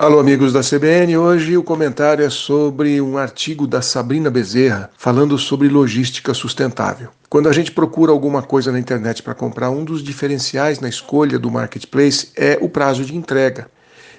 Alô, amigos da CBN. Hoje o comentário é sobre um artigo da Sabrina Bezerra falando sobre logística sustentável. Quando a gente procura alguma coisa na internet para comprar, um dos diferenciais na escolha do marketplace é o prazo de entrega.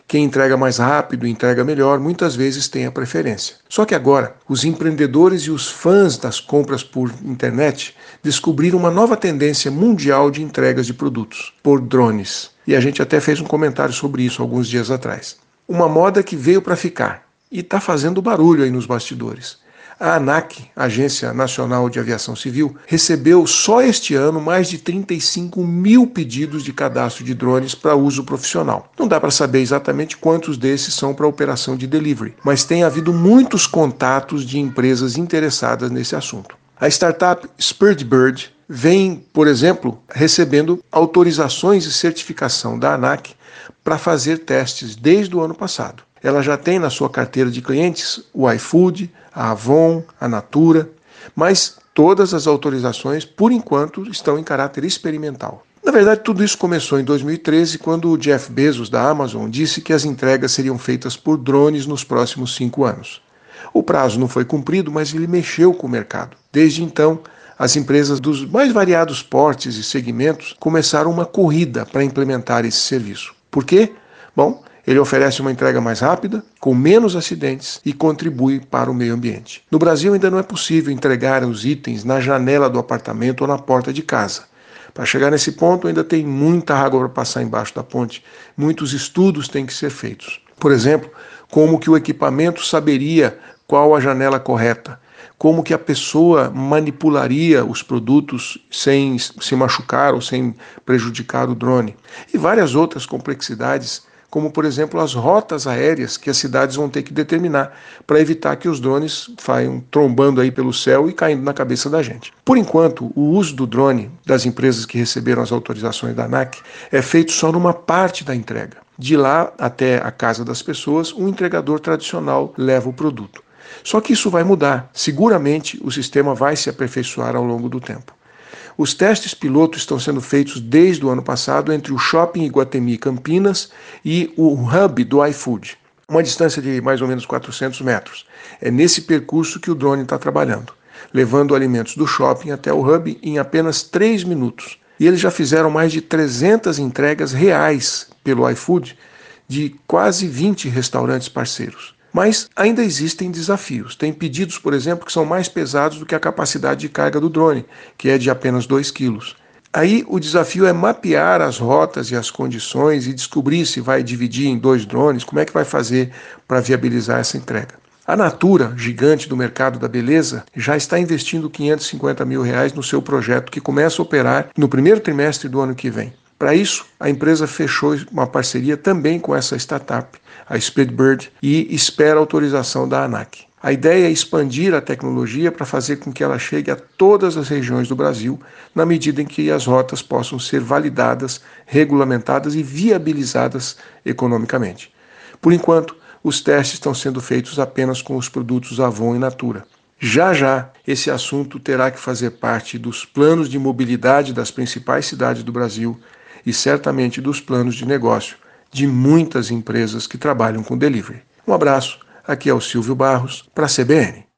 Quem entrega mais rápido, entrega melhor, muitas vezes tem a preferência. Só que agora, os empreendedores e os fãs das compras por internet descobriram uma nova tendência mundial de entregas de produtos por drones. E a gente até fez um comentário sobre isso alguns dias atrás. Uma moda que veio para ficar e está fazendo barulho aí nos bastidores. A ANAC, Agência Nacional de Aviação Civil, recebeu só este ano mais de 35 mil pedidos de cadastro de drones para uso profissional. Não dá para saber exatamente quantos desses são para operação de delivery, mas tem havido muitos contatos de empresas interessadas nesse assunto. A startup Spiritbird vem, por exemplo, recebendo autorizações e certificação da ANAC para fazer testes desde o ano passado. Ela já tem na sua carteira de clientes o iFood, a Avon, a Natura, mas todas as autorizações, por enquanto, estão em caráter experimental. Na verdade, tudo isso começou em 2013, quando o Jeff Bezos, da Amazon, disse que as entregas seriam feitas por drones nos próximos cinco anos. O prazo não foi cumprido, mas ele mexeu com o mercado. Desde então, as empresas dos mais variados portes e segmentos começaram uma corrida para implementar esse serviço. Por quê? Bom, ele oferece uma entrega mais rápida, com menos acidentes e contribui para o meio ambiente. No Brasil ainda não é possível entregar os itens na janela do apartamento ou na porta de casa. Para chegar nesse ponto, ainda tem muita água para passar embaixo da ponte. Muitos estudos têm que ser feitos. Por exemplo, como que o equipamento saberia qual a janela correta, como que a pessoa manipularia os produtos sem se machucar ou sem prejudicar o drone. E várias outras complexidades, como por exemplo as rotas aéreas que as cidades vão ter que determinar para evitar que os drones saiam trombando aí pelo céu e caindo na cabeça da gente. Por enquanto, o uso do drone das empresas que receberam as autorizações da ANAC é feito só numa parte da entrega. De lá até a casa das pessoas, um entregador tradicional leva o produto. Só que isso vai mudar. Seguramente o sistema vai se aperfeiçoar ao longo do tempo. Os testes piloto estão sendo feitos desde o ano passado entre o Shopping Iguatemi Campinas e o hub do iFood, uma distância de mais ou menos 400 metros. É nesse percurso que o drone está trabalhando, levando alimentos do shopping até o hub em apenas 3 minutos. E eles já fizeram mais de 300 entregas reais pelo iFood de quase 20 restaurantes parceiros. Mas ainda existem desafios. Tem pedidos, por exemplo, que são mais pesados do que a capacidade de carga do drone, que é de apenas 2 quilos. Aí o desafio é mapear as rotas e as condições e descobrir se vai dividir em dois drones, como é que vai fazer para viabilizar essa entrega. A Natura, gigante do mercado da beleza, já está investindo 550 mil reais no seu projeto que começa a operar no primeiro trimestre do ano que vem. Para isso, a empresa fechou uma parceria também com essa startup, a Speedbird, e espera autorização da ANAC. A ideia é expandir a tecnologia para fazer com que ela chegue a todas as regiões do Brasil, na medida em que as rotas possam ser validadas, regulamentadas e viabilizadas economicamente. Por enquanto, os testes estão sendo feitos apenas com os produtos Avon e Natura. Já já, esse assunto terá que fazer parte dos planos de mobilidade das principais cidades do Brasil e certamente dos planos de negócio de muitas empresas que trabalham com delivery. Um abraço, aqui é o Silvio Barros, para a CBN.